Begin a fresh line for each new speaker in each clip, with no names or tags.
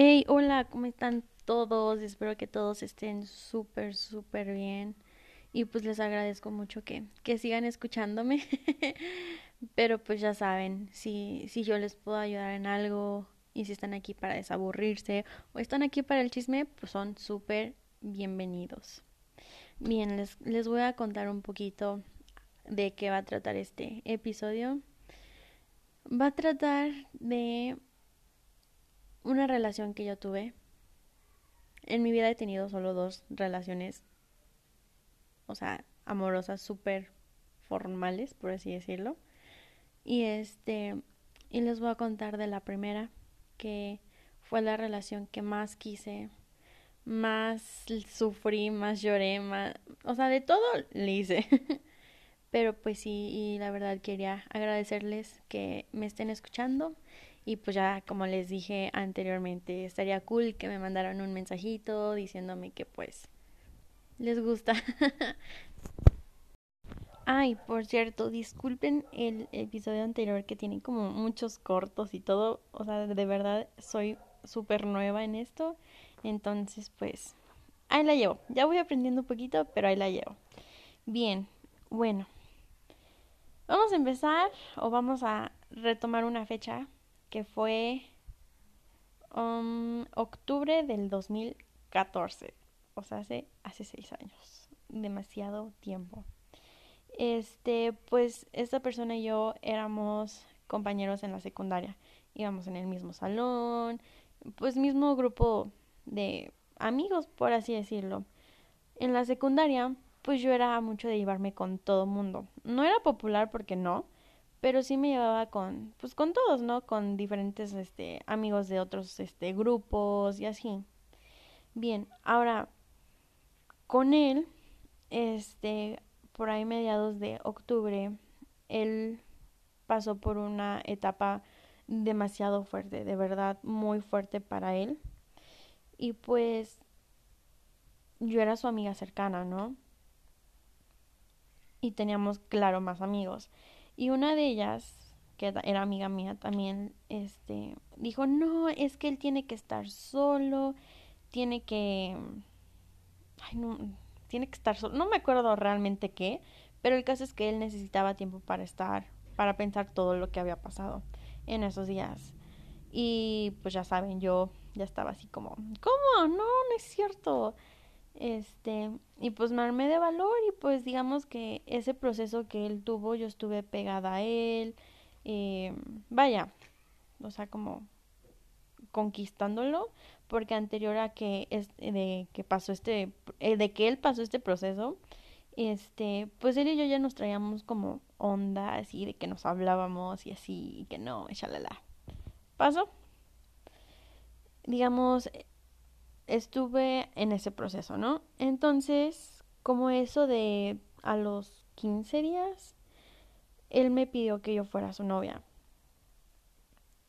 Hey, hola, ¿cómo están todos? Espero que todos estén súper, súper bien. Y pues les agradezco mucho que, que sigan escuchándome. Pero pues ya saben, si, si yo les puedo ayudar en algo y si están aquí para desaburrirse o están aquí para el chisme, pues son súper bienvenidos. Bien, les, les voy a contar un poquito de qué va a tratar este episodio. Va a tratar de una relación que yo tuve. En mi vida he tenido solo dos relaciones, o sea, amorosas súper formales, por así decirlo. Y este, y les voy a contar de la primera, que fue la relación que más quise, más sufrí, más lloré, más, o sea, de todo le hice. Pero pues sí, y la verdad quería agradecerles que me estén escuchando y pues ya, como les dije anteriormente, estaría cool que me mandaran un mensajito diciéndome que pues les gusta. Ay, por cierto, disculpen el episodio anterior que tiene como muchos cortos y todo. O sea, de verdad soy súper nueva en esto. Entonces, pues, ahí la llevo. Ya voy aprendiendo un poquito, pero ahí la llevo. Bien, bueno. Vamos a empezar o vamos a retomar una fecha que fue um, octubre del 2014, o sea, hace, hace seis años, demasiado tiempo. Este, pues esta persona y yo éramos compañeros en la secundaria, íbamos en el mismo salón, pues mismo grupo de amigos, por así decirlo. En la secundaria, pues yo era mucho de llevarme con todo mundo. No era popular porque no, pero sí me llevaba con pues con todos, ¿no? Con diferentes este amigos de otros este grupos y así. Bien, ahora con él este por ahí mediados de octubre él pasó por una etapa demasiado fuerte, de verdad muy fuerte para él. Y pues yo era su amiga cercana, ¿no? Y teníamos, claro, más amigos. Y una de ellas, que era amiga mía también, este, dijo, no, es que él tiene que estar solo, tiene que... No, tiene que estar solo. No me acuerdo realmente qué, pero el caso es que él necesitaba tiempo para estar, para pensar todo lo que había pasado en esos días. Y pues ya saben, yo ya estaba así como, ¿cómo? No, no es cierto. Este, y pues me armé de valor y pues digamos que ese proceso que él tuvo, yo estuve pegada a él, eh, vaya, o sea, como conquistándolo, porque anterior a que, es, de que pasó este, eh, de que él pasó este proceso, este, pues él y yo ya nos traíamos como onda así de que nos hablábamos y así, y que no, la Pasó. Digamos, estuve en ese proceso, ¿no? Entonces, como eso de a los 15 días, él me pidió que yo fuera su novia.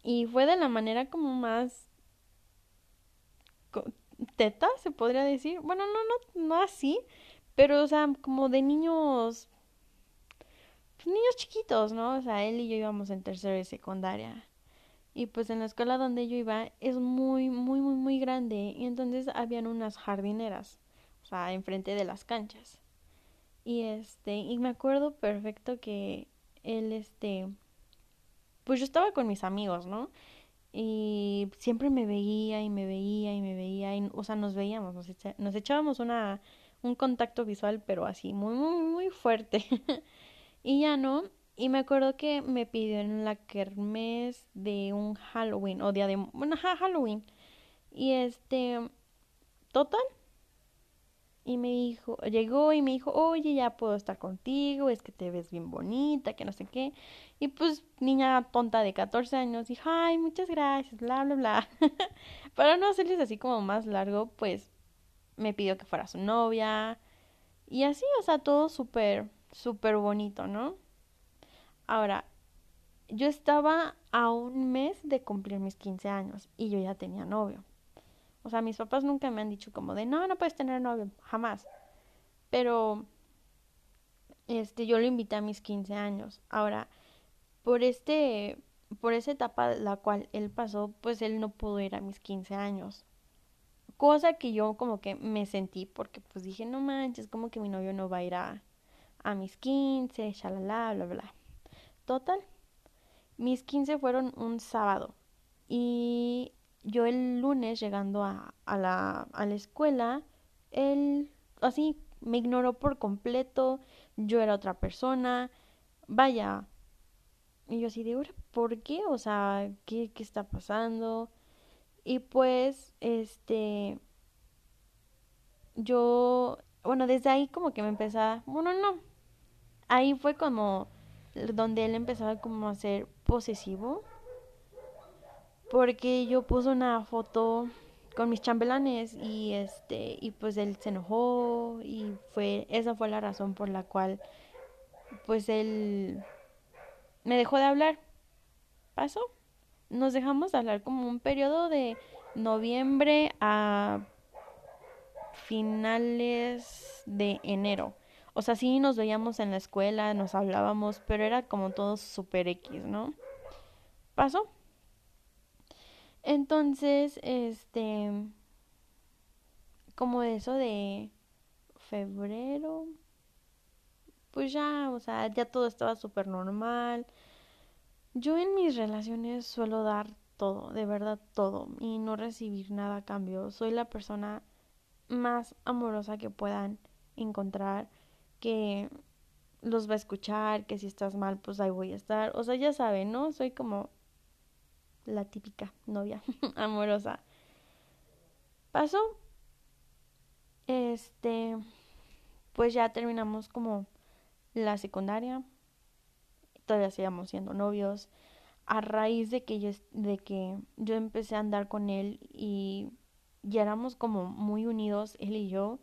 Y fue de la manera como más teta, se podría decir. Bueno, no, no, no así, pero o sea, como de niños, pues, niños chiquitos, ¿no? O sea, él y yo íbamos en tercero y secundaria. Y pues en la escuela donde yo iba es muy, muy, muy, muy grande. Y entonces habían unas jardineras, o sea, enfrente de las canchas. Y este, y me acuerdo perfecto que él, este, pues yo estaba con mis amigos, ¿no? Y siempre me veía y me veía y me veía, y, o sea, nos veíamos, nos, nos echábamos una, un contacto visual, pero así, muy, muy, muy fuerte. y ya no, y me acuerdo que me pidió en la kermés de un Halloween, o día de, bueno, Halloween. Y este, total. Y me dijo, llegó y me dijo, oye, ya puedo estar contigo, es que te ves bien bonita, que no sé qué. Y pues, niña tonta de 14 años, dijo, ay, muchas gracias, bla, bla, bla. Para no hacerles así como más largo, pues me pidió que fuera su novia. Y así, o sea, todo súper, súper bonito, ¿no? Ahora, yo estaba a un mes de cumplir mis 15 años y yo ya tenía novio. O sea, mis papás nunca me han dicho como de, no, no puedes tener novio, jamás. Pero, este, yo lo invité a mis 15 años. Ahora, por este, por esa etapa la cual él pasó, pues él no pudo ir a mis 15 años. Cosa que yo como que me sentí porque pues dije, no manches, como que mi novio no va a ir a, a mis 15, shalala, bla, bla. Total. Mis 15 fueron un sábado. Y yo el lunes llegando a, la escuela, él así me ignoró por completo, yo era otra persona, vaya. Y yo así de, ¿por qué? O sea, ¿qué, qué está pasando? Y pues, este, yo, bueno, desde ahí como que me empezaba, bueno, no, ahí fue como donde él empezaba como a ser posesivo, porque yo puse una foto con mis chambelanes y este y pues él se enojó y fue esa fue la razón por la cual pues él me dejó de hablar. Pasó. Nos dejamos de hablar como un periodo de noviembre a finales de enero. O sea, sí nos veíamos en la escuela, nos hablábamos, pero era como todo super X, ¿no? Pasó. Entonces, este, como eso de febrero, pues ya, o sea, ya todo estaba súper normal. Yo en mis relaciones suelo dar todo, de verdad todo, y no recibir nada a cambio. Soy la persona más amorosa que puedan encontrar, que los va a escuchar, que si estás mal, pues ahí voy a estar. O sea, ya saben, ¿no? Soy como la típica novia amorosa. Pasó. Este, pues ya terminamos como la secundaria. Todavía seguíamos siendo novios. A raíz de que yo, de que yo empecé a andar con él y ya éramos como muy unidos, él y yo,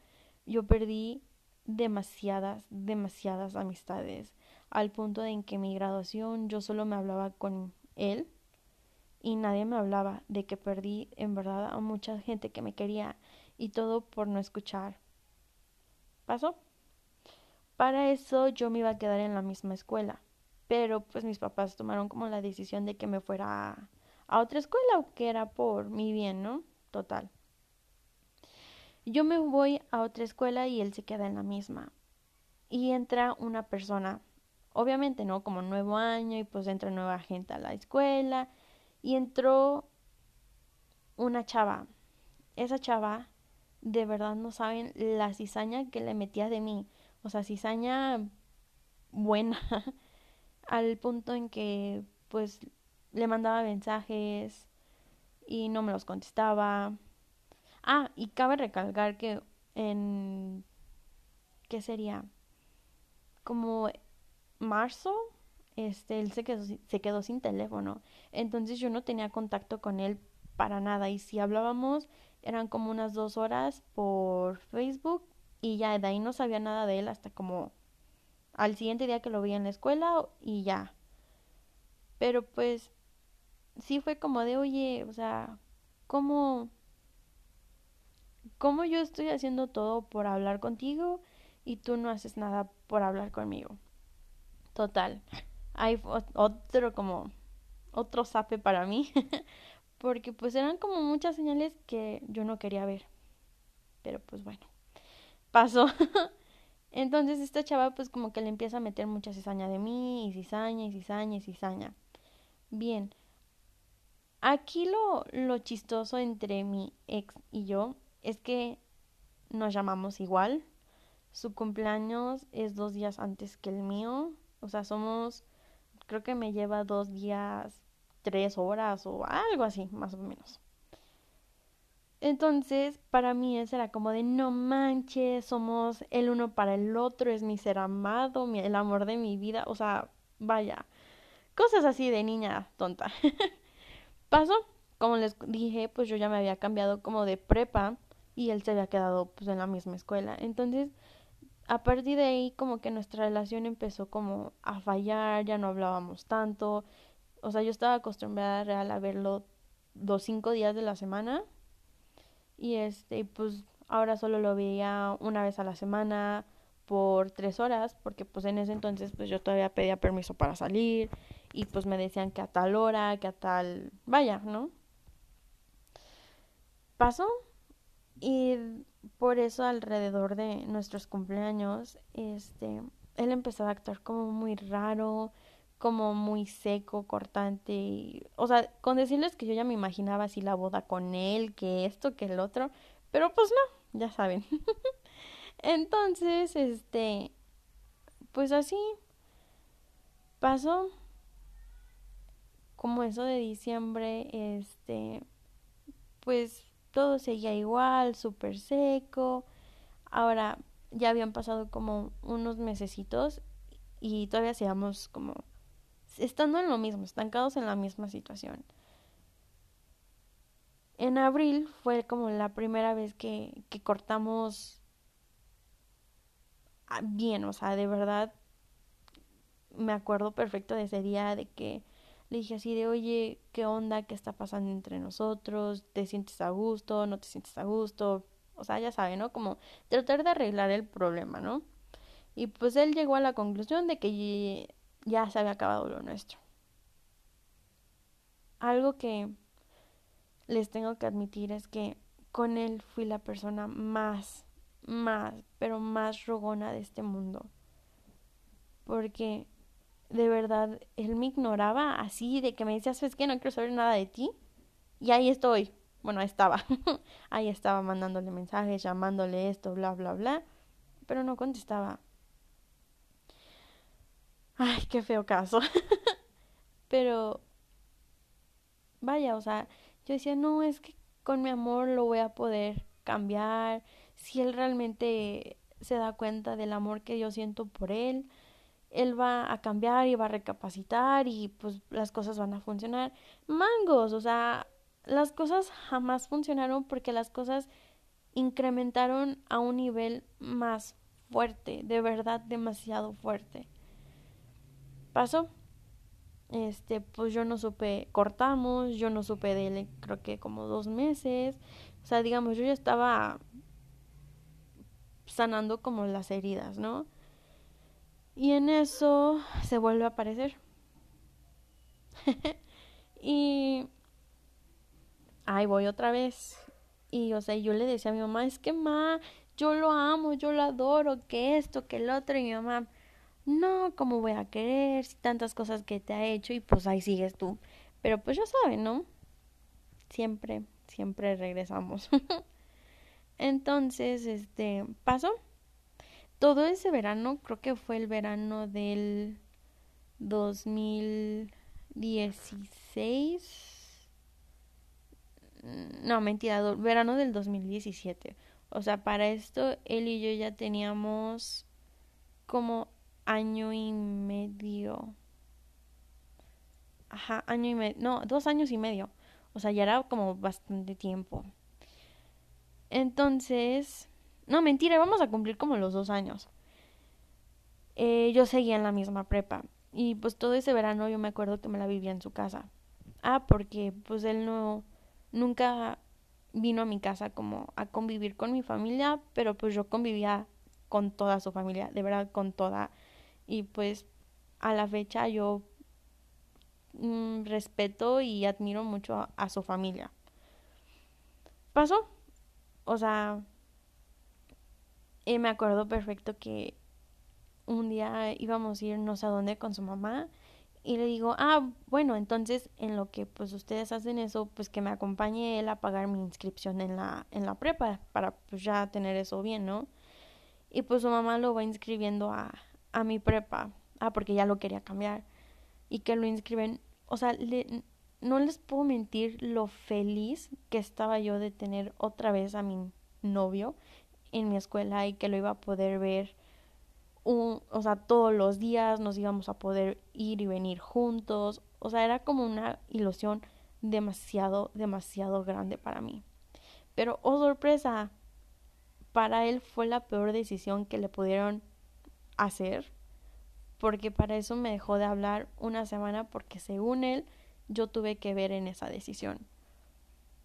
yo perdí demasiadas, demasiadas amistades. Al punto de en que mi graduación yo solo me hablaba con él y nadie me hablaba de que perdí en verdad a mucha gente que me quería y todo por no escuchar. ¿Pasó? Para eso yo me iba a quedar en la misma escuela, pero pues mis papás tomaron como la decisión de que me fuera a, a otra escuela, que era por mi bien, ¿no? Total. Yo me voy a otra escuela y él se queda en la misma. Y entra una persona, obviamente, ¿no? Como nuevo año y pues entra nueva gente a la escuela y entró una chava. Esa chava, de verdad no saben la cizaña que le metía de mí. O sea, cizaña buena. al punto en que, pues, le mandaba mensajes y no me los contestaba. Ah, y cabe recalcar que en... ¿Qué sería? Como marzo este, él se quedó, se quedó sin teléfono. Entonces yo no tenía contacto con él para nada. Y si hablábamos, eran como unas dos horas por Facebook. Y ya de ahí no sabía nada de él hasta como al siguiente día que lo vi en la escuela y ya. Pero pues sí fue como de, oye, o sea, ¿cómo, cómo yo estoy haciendo todo por hablar contigo y tú no haces nada por hablar conmigo? Total hay otro como otro sape para mí porque pues eran como muchas señales que yo no quería ver pero pues bueno pasó entonces esta chava pues como que le empieza a meter mucha cizaña de mí y cizaña y cizaña y cizaña bien aquí lo lo chistoso entre mi ex y yo es que nos llamamos igual su cumpleaños es dos días antes que el mío o sea somos creo que me lleva dos días, tres horas o algo así, más o menos. Entonces, para mí eso era como de no manches, somos el uno para el otro, es mi ser amado, el amor de mi vida, o sea, vaya, cosas así de niña tonta. Pasó, como les dije, pues yo ya me había cambiado como de prepa y él se había quedado pues en la misma escuela. Entonces, a partir de ahí como que nuestra relación empezó como a fallar, ya no hablábamos tanto. O sea, yo estaba acostumbrada real a verlo los cinco días de la semana. Y este, pues ahora solo lo veía una vez a la semana, por tres horas, porque pues en ese entonces pues yo todavía pedía permiso para salir y pues me decían que a tal hora, que a tal, vaya, ¿no? Pasó y por eso alrededor de nuestros cumpleaños, este, él empezó a actuar como muy raro, como muy seco, cortante, o sea, con decirles que yo ya me imaginaba así la boda con él, que esto, que el otro, pero pues no, ya saben. Entonces, este, pues así pasó como eso de diciembre, este, pues todo seguía igual, súper seco. Ahora ya habían pasado como unos mesecitos y todavía seguíamos como estando en lo mismo, estancados en la misma situación. En abril fue como la primera vez que, que cortamos bien, o sea, de verdad me acuerdo perfecto de ese día de que le dije así de, oye, ¿qué onda? ¿Qué está pasando entre nosotros? ¿Te sientes a gusto? ¿No te sientes a gusto? O sea, ya sabe, ¿no? Como tratar de arreglar el problema, ¿no? Y pues él llegó a la conclusión de que ya se había acabado lo nuestro. Algo que les tengo que admitir es que con él fui la persona más más, pero más rogona de este mundo. Porque de verdad, él me ignoraba así, de que me decía, ¿sabes qué? No quiero saber nada de ti. Y ahí estoy. Bueno, estaba. ahí estaba mandándole mensajes, llamándole esto, bla, bla, bla. Pero no contestaba. Ay, qué feo caso. pero, vaya, o sea, yo decía, no, es que con mi amor lo voy a poder cambiar si él realmente se da cuenta del amor que yo siento por él, él va a cambiar y va a recapacitar y pues las cosas van a funcionar. Mangos, o sea, las cosas jamás funcionaron porque las cosas incrementaron a un nivel más fuerte, de verdad demasiado fuerte. Pasó. Este, pues yo no supe, cortamos, yo no supe de él creo que como dos meses. O sea, digamos, yo ya estaba sanando como las heridas, ¿no? Y en eso se vuelve a aparecer. y ahí voy otra vez. Y o sea, yo le decía a mi mamá, es que ma, yo lo amo, yo lo adoro, que esto, que el otro. Y mi mamá, no, ¿cómo voy a querer? Si tantas cosas que te ha hecho y pues ahí sigues tú. Pero pues ya saben, ¿no? Siempre, siempre regresamos. Entonces, este, pasó. Todo ese verano, creo que fue el verano del 2016. No, mentira, verano del 2017. O sea, para esto él y yo ya teníamos como año y medio. Ajá, año y medio. No, dos años y medio. O sea, ya era como bastante tiempo. Entonces, no, mentira, vamos a cumplir como los dos años. Eh, yo seguía en la misma prepa. Y pues todo ese verano yo me acuerdo que me la vivía en su casa. Ah, porque pues él no, nunca vino a mi casa como a convivir con mi familia, pero pues yo convivía con toda su familia, de verdad con toda. Y pues a la fecha yo mm, respeto y admiro mucho a su familia. Pasó, o sea, y me acuerdo perfecto que un día íbamos a ir no sé a dónde con su mamá y le digo, ah, bueno, entonces en lo que pues ustedes hacen eso, pues que me acompañe él a pagar mi inscripción en la, en la prepa para pues ya tener eso bien, ¿no? Y pues su mamá lo va inscribiendo a, a mi prepa, ah, porque ya lo quería cambiar y que lo inscriben, o sea, le, no les puedo mentir lo feliz que estaba yo de tener otra vez a mi novio en mi escuela y que lo iba a poder ver o sea, todos los días nos íbamos a poder ir y venir juntos, o sea, era como una ilusión demasiado, demasiado grande para mí. Pero, oh sorpresa, para él fue la peor decisión que le pudieron hacer, porque para eso me dejó de hablar una semana porque según él yo tuve que ver en esa decisión.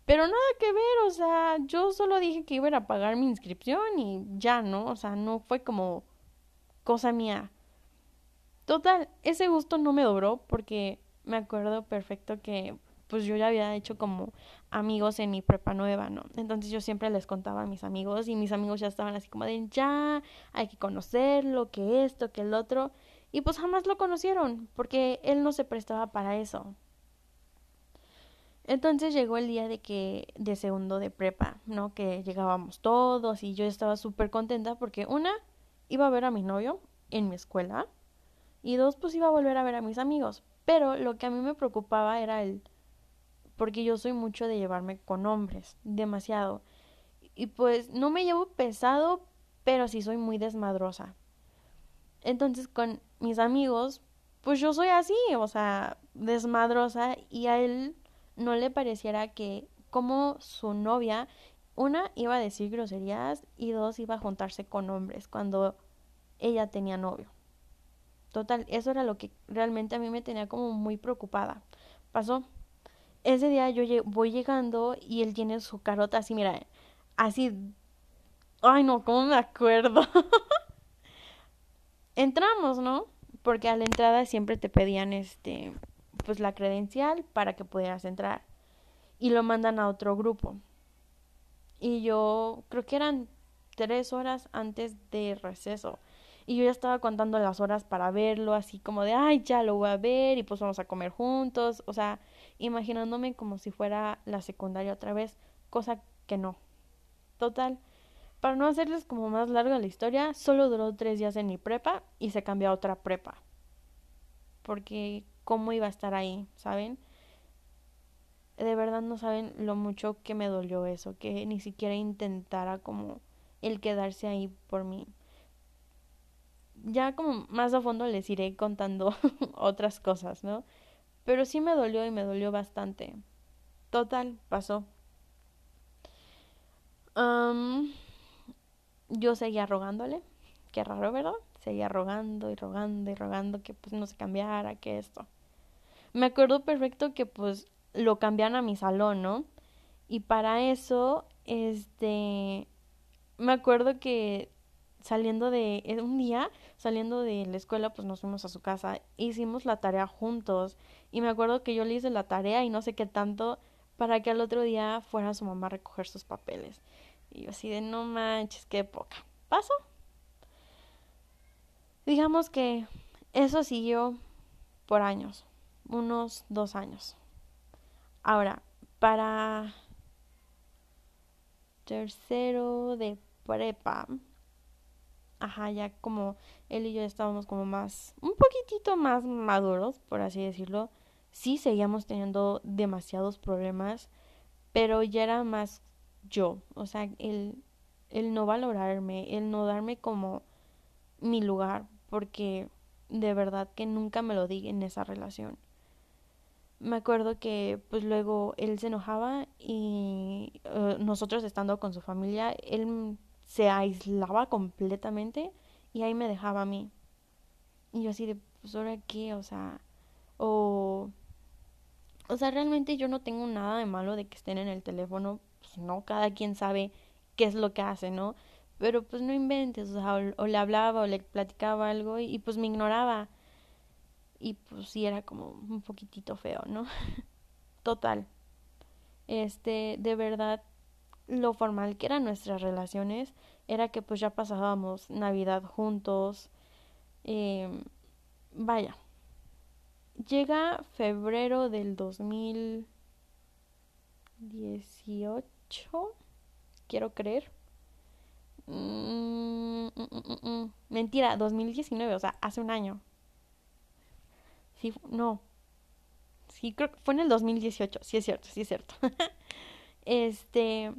Pero nada que ver, o sea, yo solo dije que iba a pagar mi inscripción y ya, ¿no? O sea, no fue como cosa mía. Total, ese gusto no me duró porque me acuerdo perfecto que pues yo ya había hecho como amigos en mi prepa nueva, ¿no? Entonces yo siempre les contaba a mis amigos y mis amigos ya estaban así como de ya, hay que conocerlo, que esto, que el otro. Y pues jamás lo conocieron porque él no se prestaba para eso. Entonces llegó el día de que, de segundo de prepa, ¿no? Que llegábamos todos y yo estaba súper contenta porque una, iba a ver a mi novio en mi escuela y dos, pues iba a volver a ver a mis amigos. Pero lo que a mí me preocupaba era el, porque yo soy mucho de llevarme con hombres, demasiado. Y pues no me llevo pesado, pero sí soy muy desmadrosa. Entonces con mis amigos, pues yo soy así, o sea, desmadrosa y a él no le pareciera que como su novia, una iba a decir groserías y dos iba a juntarse con hombres cuando ella tenía novio. Total, eso era lo que realmente a mí me tenía como muy preocupada. Pasó. Ese día yo voy llegando y él tiene su carota así, mira, así. Ay, no, ¿cómo me acuerdo? Entramos, ¿no? Porque a la entrada siempre te pedían este pues la credencial para que pudieras entrar y lo mandan a otro grupo. Y yo creo que eran tres horas antes de receso. Y yo ya estaba contando las horas para verlo, así como de, ay, ya lo voy a ver y pues vamos a comer juntos. O sea, imaginándome como si fuera la secundaria otra vez, cosa que no. Total, para no hacerles como más larga la historia, solo duró tres días en mi prepa y se cambió a otra prepa. Porque cómo iba a estar ahí, ¿saben? De verdad no saben lo mucho que me dolió eso, que ni siquiera intentara como el quedarse ahí por mí. Ya como más a fondo les iré contando otras cosas, ¿no? Pero sí me dolió y me dolió bastante. Total, pasó. yo seguía rogándole. Qué raro, ¿verdad? Seguía rogando y rogando y rogando que pues no se cambiara, que esto. Me acuerdo perfecto que pues lo cambian a mi salón, ¿no? Y para eso, este, me acuerdo que saliendo de eh, un día, saliendo de la escuela, pues nos fuimos a su casa, hicimos la tarea juntos y me acuerdo que yo le hice la tarea y no sé qué tanto para que al otro día fuera su mamá a recoger sus papeles. Y yo así de no manches, qué poca. ¿Paso? Digamos que eso siguió por años unos dos años. Ahora, para tercero de prepa, ajá, ya como él y yo estábamos como más, un poquitito más maduros, por así decirlo. Sí seguíamos teniendo demasiados problemas, pero ya era más yo, o sea, el, el no valorarme, el no darme como mi lugar, porque de verdad que nunca me lo di en esa relación me acuerdo que pues luego él se enojaba y eh, nosotros estando con su familia, él se aislaba completamente y ahí me dejaba a mí. Y yo así de, pues ahora qué, o sea, o... O sea, realmente yo no tengo nada de malo de que estén en el teléfono, pues no, cada quien sabe qué es lo que hace, ¿no? Pero pues no inventes, o sea, o, le hablaba o le platicaba algo y pues me ignoraba y pues sí era como un poquitito feo, ¿no? Total. Este, de verdad, lo formal que eran nuestras relaciones era que pues ya pasábamos Navidad juntos. Eh, vaya. Llega febrero del 2018, quiero creer. Mm, mm, mm, Mentira, 2019, o sea, hace un año. Sí, no. Sí, creo que fue en el 2018. Sí es cierto, sí es cierto. este...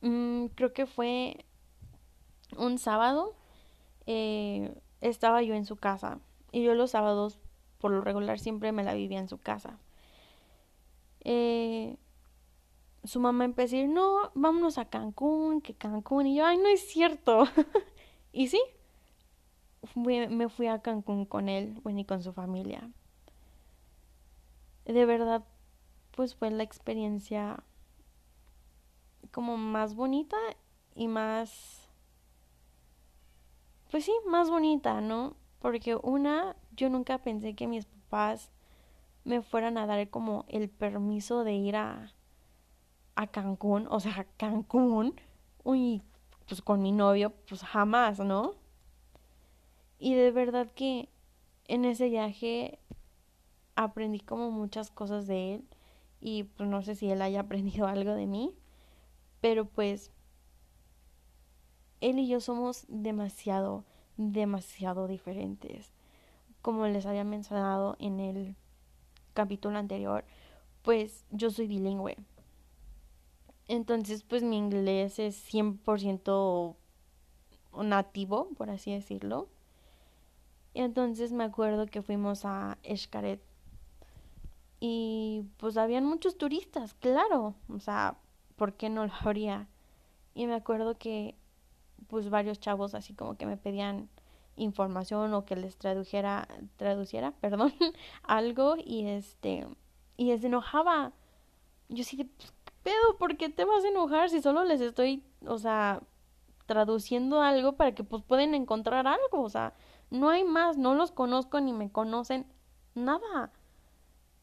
Mm, creo que fue un sábado. Eh, estaba yo en su casa. Y yo los sábados, por lo regular, siempre me la vivía en su casa. Eh, su mamá empezó a decir, no, vámonos a Cancún, que Cancún. Y yo, ay, no es cierto. y sí, me fui a Cancún con él, bueno, y con su familia. De verdad, pues fue la experiencia como más bonita y más pues sí, más bonita, ¿no? Porque una, yo nunca pensé que mis papás me fueran a dar como el permiso de ir a, a Cancún, o sea, Cancún, uy, pues con mi novio, pues jamás, ¿no? Y de verdad que en ese viaje aprendí como muchas cosas de él y pues no sé si él haya aprendido algo de mí, pero pues él y yo somos demasiado, demasiado diferentes. Como les había mencionado en el capítulo anterior, pues yo soy bilingüe. Entonces, pues mi inglés es 100% nativo, por así decirlo. Y entonces me acuerdo que fuimos a Escaret y pues habían muchos turistas, claro, o sea, ¿por qué no lo habría? Y me acuerdo que pues varios chavos así como que me pedían información o que les tradujera, traduciera, perdón, algo y este, y se enojaba. Yo sí pues, ¿qué pedo? ¿Por qué te vas a enojar si solo les estoy, o sea, traduciendo algo para que pues pueden encontrar algo? O sea, no hay más, no los conozco ni me conocen, nada.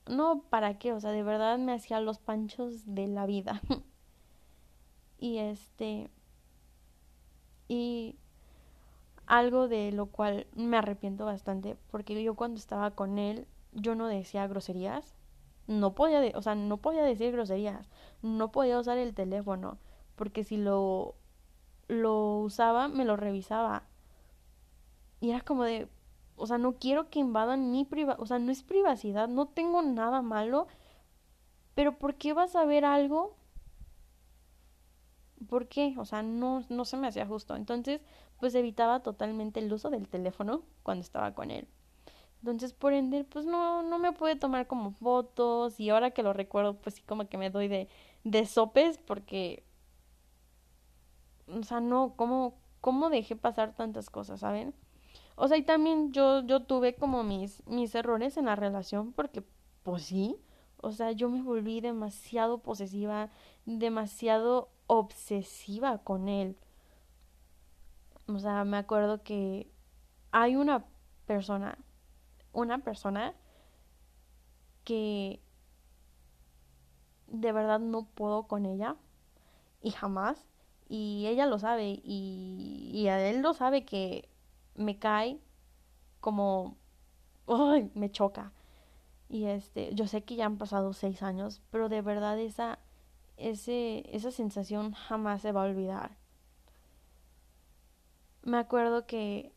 No, ¿para qué? O sea, de verdad me hacía los panchos de la vida. y este, y algo de lo cual me arrepiento bastante, porque yo cuando estaba con él, yo no decía groserías, no podía, o sea, no podía decir groserías, no podía usar el teléfono, porque si lo, lo usaba, me lo revisaba. Y era como de, o sea, no quiero que invadan mi privacidad, o sea, no es privacidad, no tengo nada malo, pero ¿por qué vas a ver algo ¿Por qué? O sea, no, no se me hacía justo. Entonces, pues evitaba totalmente el uso del teléfono cuando estaba con él. Entonces, por ende, pues no, no me pude tomar como fotos y ahora que lo recuerdo, pues sí como que me doy de, de sopes porque, o sea, no, ¿cómo, ¿cómo dejé pasar tantas cosas, saben? O sea, y también yo, yo tuve como mis, mis errores en la relación porque, pues sí, o sea, yo me volví demasiado posesiva, demasiado obsesiva con él. O sea, me acuerdo que hay una persona, una persona que de verdad no puedo con ella y jamás y ella lo sabe y, y a él lo sabe que me cae como ¡ay! me choca y este yo sé que ya han pasado seis años pero de verdad esa ese, esa sensación jamás se va a olvidar. Me acuerdo que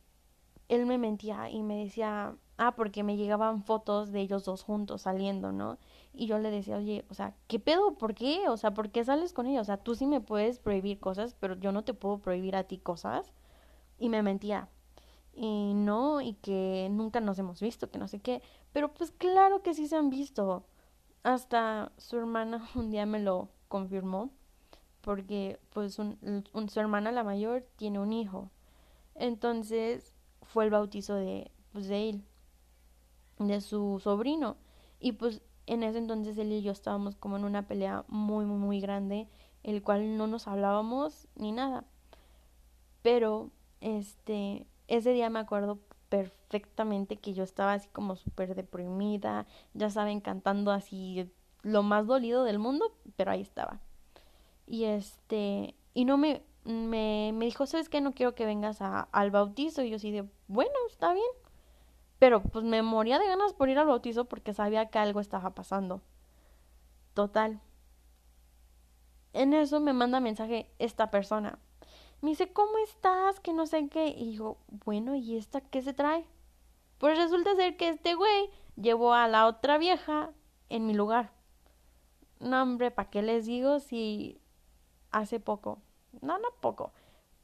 él me mentía y me decía, ah, porque me llegaban fotos de ellos dos juntos saliendo, ¿no? Y yo le decía, oye, o sea, ¿qué pedo? ¿Por qué? O sea, ¿por qué sales con ellos? O sea, tú sí me puedes prohibir cosas, pero yo no te puedo prohibir a ti cosas. Y me mentía. Y no, y que nunca nos hemos visto, que no sé qué. Pero pues claro que sí se han visto. Hasta su hermana un día me lo, confirmó porque pues un, su hermana la mayor tiene un hijo. Entonces fue el bautizo de, pues, de él, de su sobrino. Y pues en ese entonces él y yo estábamos como en una pelea muy, muy, muy grande, el cual no nos hablábamos ni nada. Pero, este, ese día me acuerdo perfectamente que yo estaba así como súper deprimida, ya saben, cantando así lo más dolido del mundo, pero ahí estaba. Y este, y no me, me, me dijo, ¿sabes qué? No quiero que vengas a, al bautizo. Y yo sí de, bueno, está bien. Pero pues me moría de ganas por ir al bautizo porque sabía que algo estaba pasando. Total. En eso me manda mensaje esta persona. Me dice, ¿cómo estás? Que no sé qué. Y digo, bueno, ¿y esta qué se trae? Pues resulta ser que este güey llevó a la otra vieja en mi lugar. No, hombre, ¿para qué les digo si hace poco, no, no poco,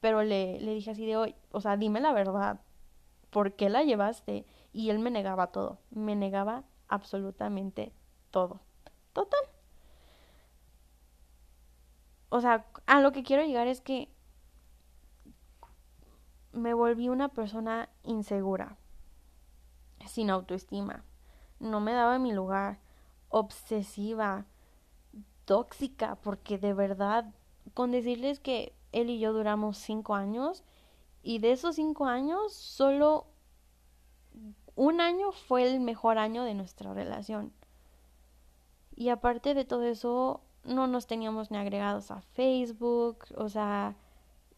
pero le, le dije así de hoy, o sea, dime la verdad, ¿por qué la llevaste? Y él me negaba todo, me negaba absolutamente todo. Total. O sea, a lo que quiero llegar es que me volví una persona insegura, sin autoestima, no me daba mi lugar, obsesiva, tóxica, porque de verdad, con decirles que él y yo duramos cinco años Y de esos cinco años, solo un año fue el mejor año de nuestra relación. Y aparte de todo eso, no nos teníamos ni agregados a Facebook, o sea,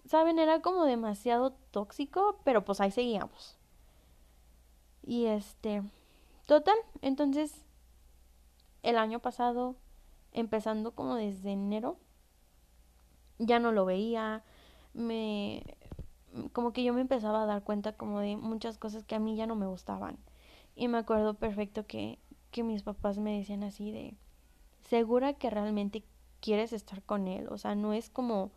saben, era como demasiado tóxico, pero pues ahí seguíamos. Y este, total, entonces el año pasado, empezando como desde enero, ya no lo veía, me como que yo me empezaba a dar cuenta como de muchas cosas que a mí ya no me gustaban. Y me acuerdo perfecto que, que mis papás me decían así de, ¿segura que realmente quieres estar con él? O sea, no es como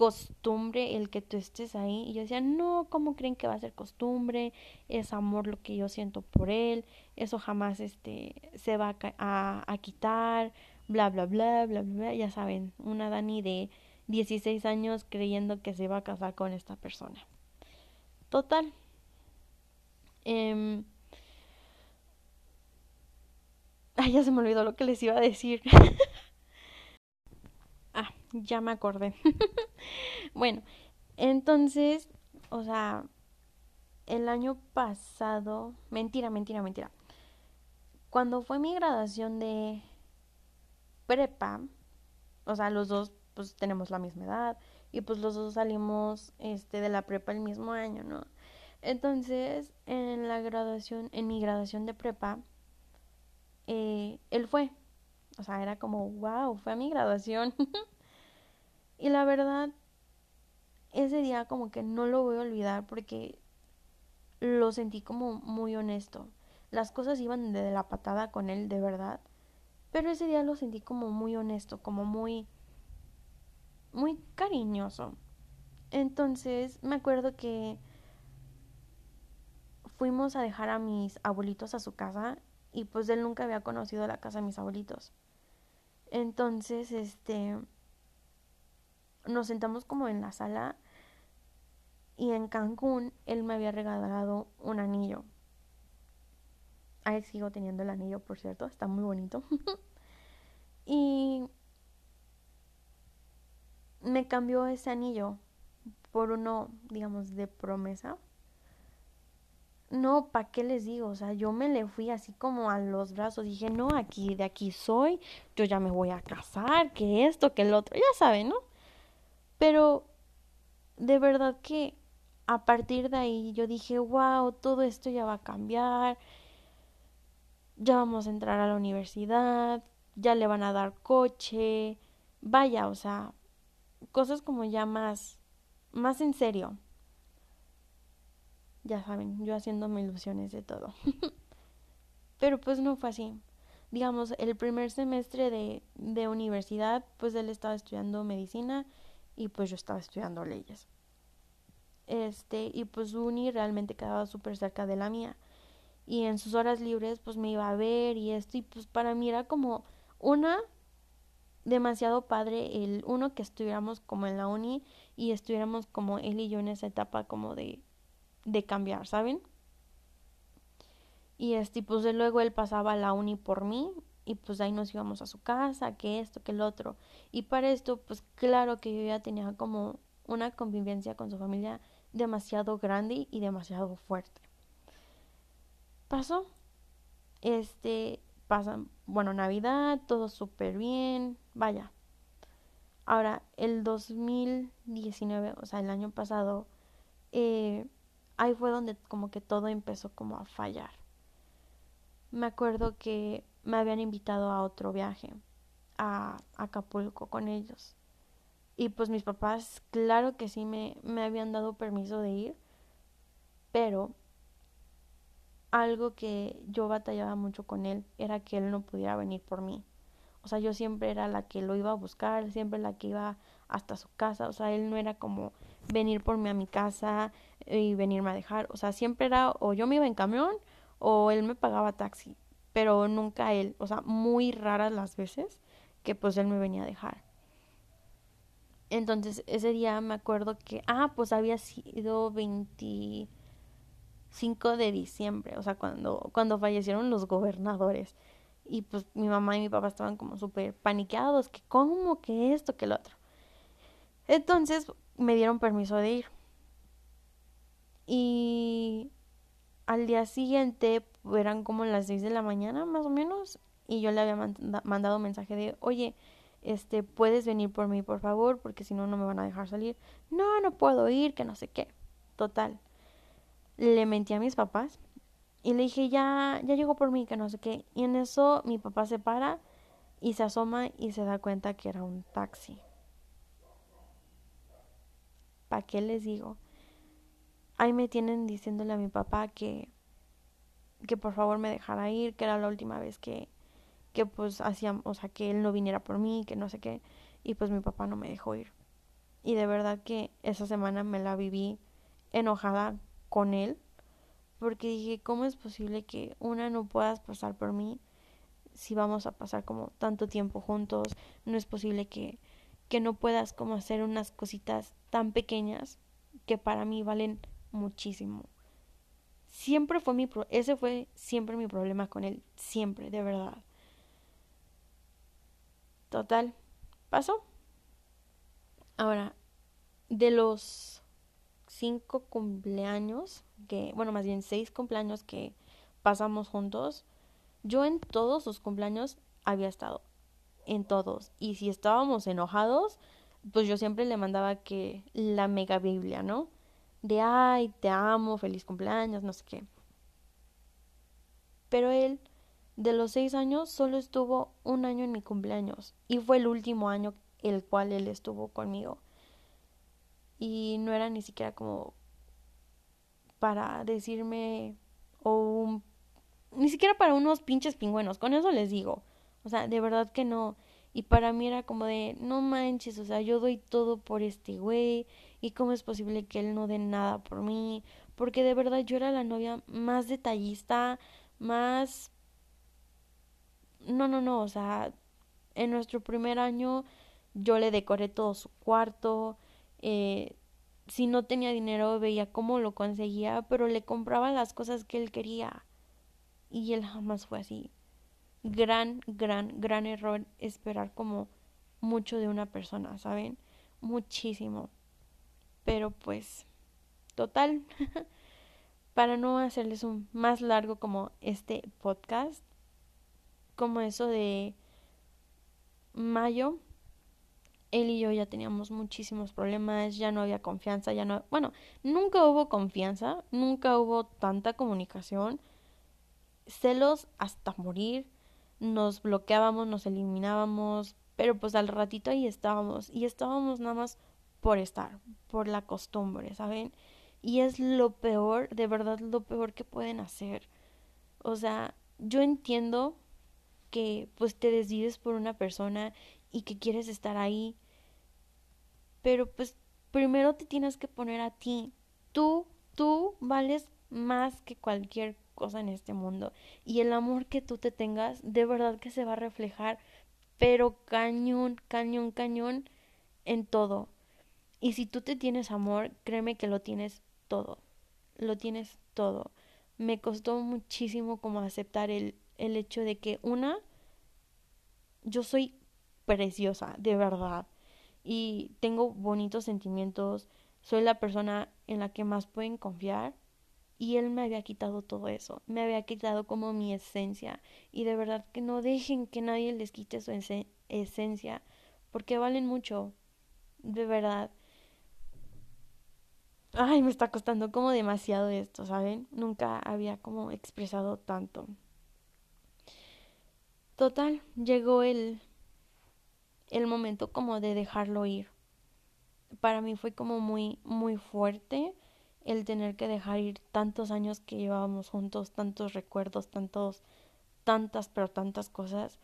costumbre el que tú estés ahí. Y yo decía, no, ¿cómo creen que va a ser costumbre? Es amor lo que yo siento por él. Eso jamás este, se va a, a, quitar. Bla, bla, bla, bla, bla. Ya saben, una Dani de 16 años creyendo que se iba a casar con esta persona. Total. Eh, Ay, ya se me olvidó lo que les iba a decir. ya me acordé. bueno, entonces, o sea, el año pasado, mentira, mentira, mentira. Cuando fue mi graduación de prepa, o sea, los dos pues tenemos la misma edad y pues los dos salimos este de la prepa el mismo año, ¿no? Entonces, en la graduación, en mi graduación de prepa, eh, él fue. O sea, era como, wow, fue a mi graduación. y la verdad, ese día como que no lo voy a olvidar porque lo sentí como muy honesto. Las cosas iban de la patada con él, de verdad. Pero ese día lo sentí como muy honesto, como muy, muy cariñoso. Entonces me acuerdo que fuimos a dejar a mis abuelitos a su casa y pues él nunca había conocido la casa de mis abuelitos. Entonces, este, nos sentamos como en la sala y en Cancún él me había regalado un anillo. Ahí sigo teniendo el anillo, por cierto, está muy bonito. y me cambió ese anillo por uno, digamos, de promesa no, ¿para qué les digo? O sea, yo me le fui así como a los brazos. Dije, no, aquí, de aquí soy, yo ya me voy a casar, que esto, que el otro, ya saben, ¿no? Pero de verdad que a partir de ahí yo dije, wow, todo esto ya va a cambiar, ya vamos a entrar a la universidad, ya le van a dar coche, vaya, o sea, cosas como ya más, más en serio ya saben, yo haciéndome ilusiones de todo. Pero pues no fue así. Digamos, el primer semestre de, de universidad, pues él estaba estudiando medicina y pues yo estaba estudiando leyes. Este, y pues uni realmente quedaba súper cerca de la mía. Y en sus horas libres pues me iba a ver y esto y pues para mí era como una demasiado padre el uno que estuviéramos como en la uni y estuviéramos como él y yo en esa etapa como de de cambiar, ¿saben? Y este, pues luego él pasaba a la uni por mí y pues ahí nos íbamos a su casa, que esto, que el otro. Y para esto, pues claro que yo ya tenía como una convivencia con su familia demasiado grande y demasiado fuerte. Pasó. Este, pasa, bueno, Navidad, todo súper bien, vaya. Ahora, el 2019, o sea, el año pasado, eh, ahí fue donde como que todo empezó como a fallar. Me acuerdo que me habían invitado a otro viaje a Acapulco con ellos. Y pues mis papás, claro que sí me, me habían dado permiso de ir, pero algo que yo batallaba mucho con él era que él no pudiera venir por mí. O sea, yo siempre era la que lo iba a buscar, siempre la que iba hasta su casa. O sea, él no era como venir por mí a mi casa y venirme a dejar. O sea, siempre era o yo me iba en camión o él me pagaba taxi, pero nunca él. O sea, muy raras las veces que pues él me venía a dejar. Entonces ese día me acuerdo que, ah, pues había sido 25 de diciembre, o sea, cuando, cuando fallecieron los gobernadores. Y pues mi mamá y mi papá estaban como súper paniqueados, que cómo, que esto, que lo otro. Entonces me dieron permiso de ir. Y al día siguiente eran como las 6 de la mañana más o menos y yo le había mandado un mensaje de, oye, este, puedes venir por mí, por favor, porque si no, no me van a dejar salir. No, no puedo ir, que no sé qué. Total. Le mentí a mis papás y le dije, ya, ya llegó por mí, que no sé qué. Y en eso mi papá se para y se asoma y se da cuenta que era un taxi. ¿Para qué les digo? Ahí me tienen diciéndole a mi papá que, que por favor me dejara ir, que era la última vez que, que pues hacíamos, o sea, que él no viniera por mí, que no sé qué, y pues mi papá no me dejó ir. Y de verdad que esa semana me la viví enojada con él, porque dije, ¿cómo es posible que una no puedas pasar por mí si vamos a pasar como tanto tiempo juntos? No es posible que, que no puedas como hacer unas cositas tan pequeñas que para mí valen muchísimo. Siempre fue mi pro ese fue siempre mi problema con él, siempre, de verdad. Total, pasó. Ahora, de los cinco cumpleaños que, bueno, más bien seis cumpleaños que pasamos juntos, yo en todos sus cumpleaños había estado. En todos. Y si estábamos enojados, pues yo siempre le mandaba que la mega Biblia, ¿no? De ay, te amo, feliz cumpleaños, no sé qué. Pero él, de los seis años, solo estuvo un año en mi cumpleaños y fue el último año el cual él estuvo conmigo. Y no era ni siquiera como para decirme o un, ni siquiera para unos pinches pingüenos, con eso les digo. O sea, de verdad que no. Y para mí era como de, no manches, o sea, yo doy todo por este güey y cómo es posible que él no dé nada por mí, porque de verdad yo era la novia más detallista, más... No, no, no, o sea, en nuestro primer año yo le decoré todo su cuarto, eh, si no tenía dinero veía cómo lo conseguía, pero le compraba las cosas que él quería. Y él jamás fue así. Gran, gran, gran error esperar como mucho de una persona, ¿saben? Muchísimo. Pero pues, total, para no hacerles un más largo como este podcast, como eso de mayo, él y yo ya teníamos muchísimos problemas, ya no había confianza, ya no, bueno, nunca hubo confianza, nunca hubo tanta comunicación, celos hasta morir, nos bloqueábamos, nos eliminábamos, pero pues al ratito ahí estábamos y estábamos nada más por estar, por la costumbre, ¿saben? Y es lo peor, de verdad lo peor que pueden hacer. O sea, yo entiendo que pues te decides por una persona y que quieres estar ahí, pero pues primero te tienes que poner a ti. Tú, tú vales más que cualquier cosa en este mundo. Y el amor que tú te tengas, de verdad que se va a reflejar, pero cañón, cañón, cañón en todo. Y si tú te tienes amor, créeme que lo tienes todo. Lo tienes todo. Me costó muchísimo como aceptar el, el hecho de que una, yo soy preciosa, de verdad. Y tengo bonitos sentimientos. Soy la persona en la que más pueden confiar. Y él me había quitado todo eso. Me había quitado como mi esencia. Y de verdad que no dejen que nadie les quite su esencia. Porque valen mucho. De verdad ay, me está costando como demasiado esto, ¿saben? Nunca había como expresado tanto. Total, llegó el, el momento como de dejarlo ir. Para mí fue como muy, muy fuerte el tener que dejar ir tantos años que llevábamos juntos, tantos recuerdos, tantos, tantas, pero tantas cosas.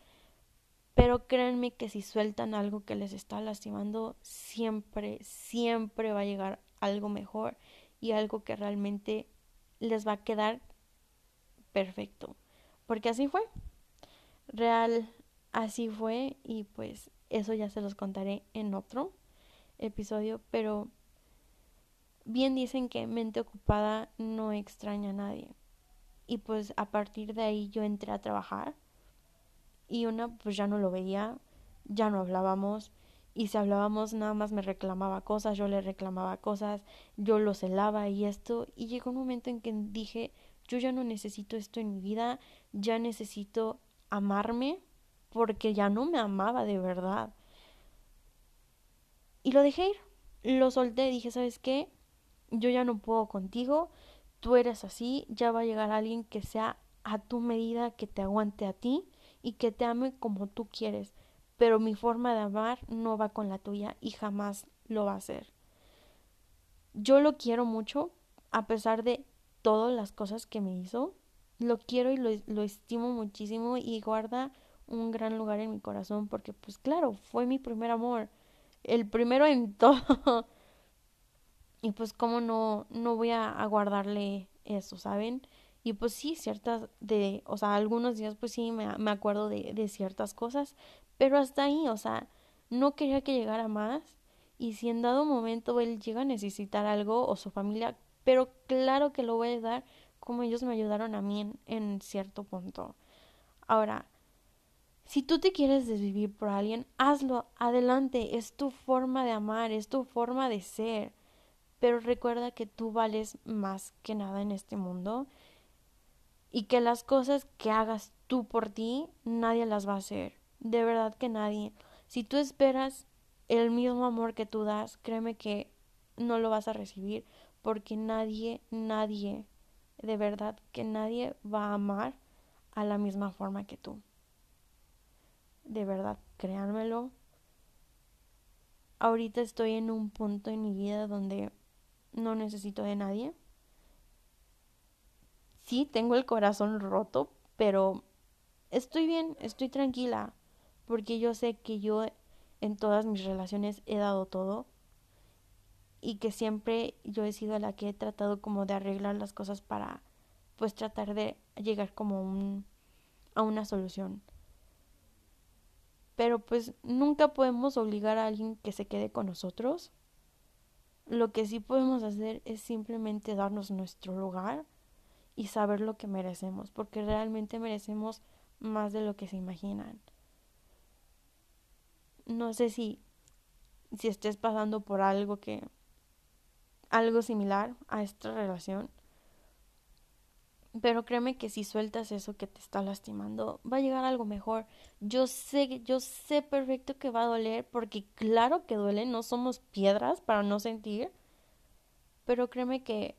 Pero créanme que si sueltan algo que les está lastimando, siempre, siempre va a llegar algo mejor y algo que realmente les va a quedar perfecto. Porque así fue. Real, así fue y pues eso ya se los contaré en otro episodio, pero bien dicen que mente ocupada no extraña a nadie. Y pues a partir de ahí yo entré a trabajar y una pues ya no lo veía, ya no hablábamos y si hablábamos nada más me reclamaba cosas, yo le reclamaba cosas, yo lo celaba y esto y llegó un momento en que dije, yo ya no necesito esto en mi vida, ya necesito amarme porque ya no me amaba de verdad. Y lo dejé ir, lo solté, dije, ¿sabes qué? Yo ya no puedo contigo, tú eres así, ya va a llegar alguien que sea a tu medida, que te aguante a ti y que te ame como tú quieres, pero mi forma de amar no va con la tuya y jamás lo va a hacer. Yo lo quiero mucho, a pesar de todas las cosas que me hizo, lo quiero y lo, lo estimo muchísimo y guarda un gran lugar en mi corazón porque pues claro, fue mi primer amor, el primero en todo. Y pues cómo no, no voy a, guardarle eso, ¿saben? Y pues sí, ciertas de, o sea, algunos días pues sí me, me acuerdo de, de ciertas cosas, pero hasta ahí, o sea, no quería que llegara más. Y si en dado momento él llega a necesitar algo o su familia, pero claro que lo voy a ayudar como ellos me ayudaron a mí en, en cierto punto. Ahora, si tú te quieres desvivir por alguien, hazlo, adelante, es tu forma de amar, es tu forma de ser. Pero recuerda que tú vales más que nada en este mundo y que las cosas que hagas tú por ti, nadie las va a hacer. De verdad que nadie. Si tú esperas el mismo amor que tú das, créeme que no lo vas a recibir porque nadie, nadie, de verdad que nadie va a amar a la misma forma que tú. De verdad, créanmelo. Ahorita estoy en un punto en mi vida donde no necesito de nadie. Sí, tengo el corazón roto, pero estoy bien, estoy tranquila porque yo sé que yo en todas mis relaciones he dado todo y que siempre yo he sido la que he tratado como de arreglar las cosas para pues tratar de llegar como un, a una solución. Pero pues nunca podemos obligar a alguien que se quede con nosotros. Lo que sí podemos hacer es simplemente darnos nuestro lugar y saber lo que merecemos, porque realmente merecemos más de lo que se imaginan no sé si, si estés pasando por algo que, algo similar a esta relación. Pero créeme que si sueltas eso que te está lastimando, va a llegar algo mejor. Yo sé, yo sé perfecto que va a doler, porque claro que duele, no somos piedras para no sentir. Pero créeme que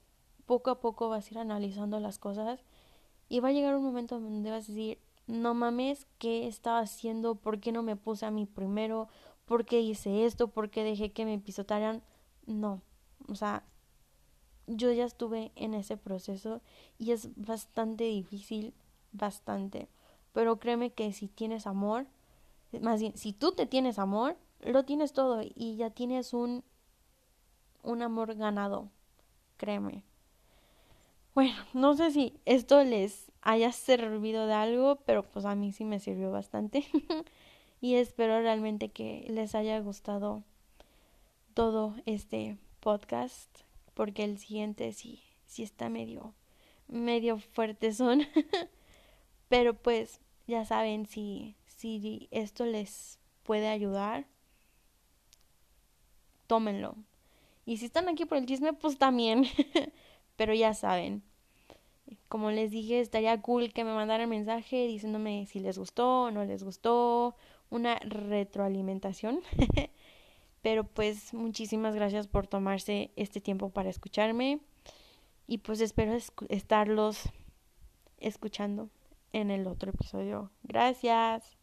poco a poco vas a ir analizando las cosas y va a llegar un momento donde vas a decir, no mames, ¿qué estaba haciendo? ¿Por qué no me puse a mí primero? ¿Por qué hice esto? ¿Por qué dejé que me pisotaran? No, o sea, yo ya estuve en ese proceso y es bastante difícil, bastante. Pero créeme que si tienes amor, más bien, si tú te tienes amor, lo tienes todo y ya tienes un, un amor ganado, créeme. Bueno, no sé si esto les haya servido de algo, pero pues a mí sí me sirvió bastante. y espero realmente que les haya gustado todo este podcast, porque el siguiente sí, sí está medio, medio fuerte son. pero pues ya saben, si, si esto les puede ayudar, tómenlo. Y si están aquí por el chisme, pues también. pero ya saben, como les dije, estaría cool que me mandaran mensaje diciéndome si les gustó o no les gustó, una retroalimentación. Pero pues muchísimas gracias por tomarse este tiempo para escucharme y pues espero estarlos escuchando en el otro episodio. Gracias.